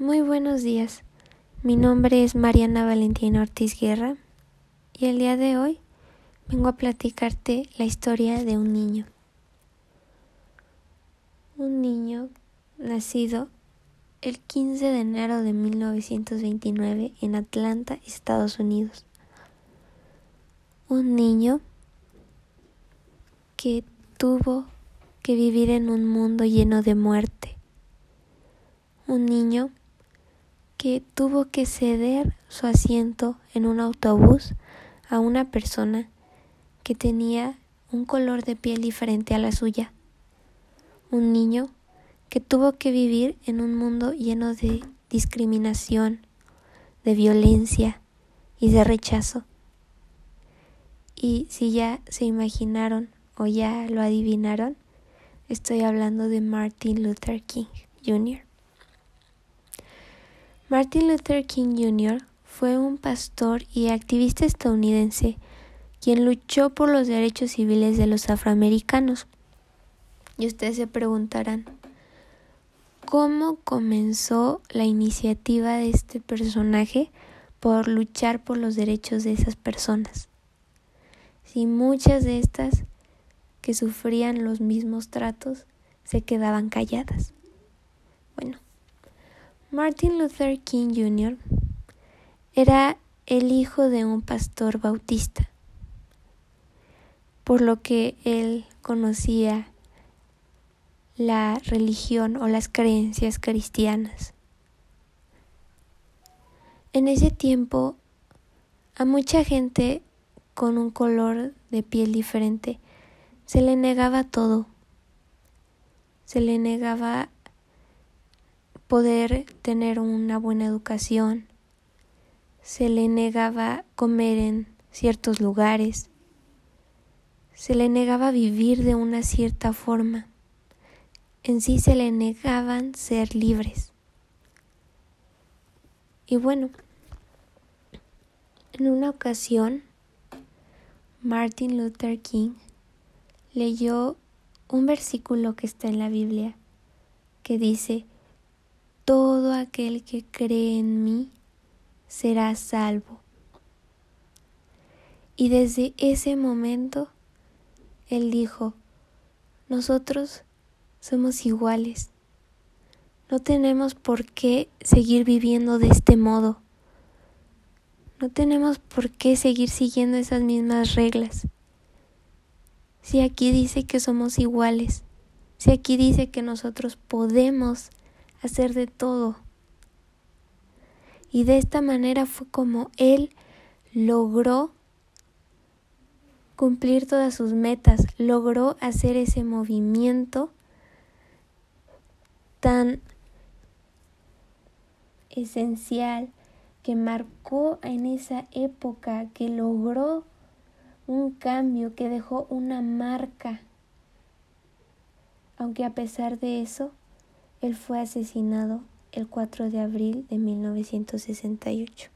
Muy buenos días. Mi nombre es Mariana Valentina Ortiz Guerra y el día de hoy vengo a platicarte la historia de un niño. Un niño nacido el 15 de enero de 1929 en Atlanta, Estados Unidos. Un niño que tuvo que vivir en un mundo lleno de muerte. Un niño que tuvo que ceder su asiento en un autobús a una persona que tenía un color de piel diferente a la suya. Un niño que tuvo que vivir en un mundo lleno de discriminación, de violencia y de rechazo. Y si ya se imaginaron o ya lo adivinaron, estoy hablando de Martin Luther King Jr. Martin Luther King Jr. fue un pastor y activista estadounidense quien luchó por los derechos civiles de los afroamericanos. Y ustedes se preguntarán, ¿cómo comenzó la iniciativa de este personaje por luchar por los derechos de esas personas? Si muchas de estas que sufrían los mismos tratos se quedaban calladas. Martin Luther King Jr. era el hijo de un pastor bautista, por lo que él conocía la religión o las creencias cristianas. En ese tiempo, a mucha gente con un color de piel diferente se le negaba todo. Se le negaba poder tener una buena educación, se le negaba comer en ciertos lugares, se le negaba vivir de una cierta forma, en sí se le negaban ser libres. Y bueno, en una ocasión, Martin Luther King leyó un versículo que está en la Biblia que dice, todo aquel que cree en mí será salvo. Y desde ese momento, Él dijo, nosotros somos iguales. No tenemos por qué seguir viviendo de este modo. No tenemos por qué seguir siguiendo esas mismas reglas. Si aquí dice que somos iguales, si aquí dice que nosotros podemos hacer de todo. Y de esta manera fue como él logró cumplir todas sus metas, logró hacer ese movimiento tan esencial que marcó en esa época, que logró un cambio, que dejó una marca. Aunque a pesar de eso, él fue asesinado el 4 de abril de 1968.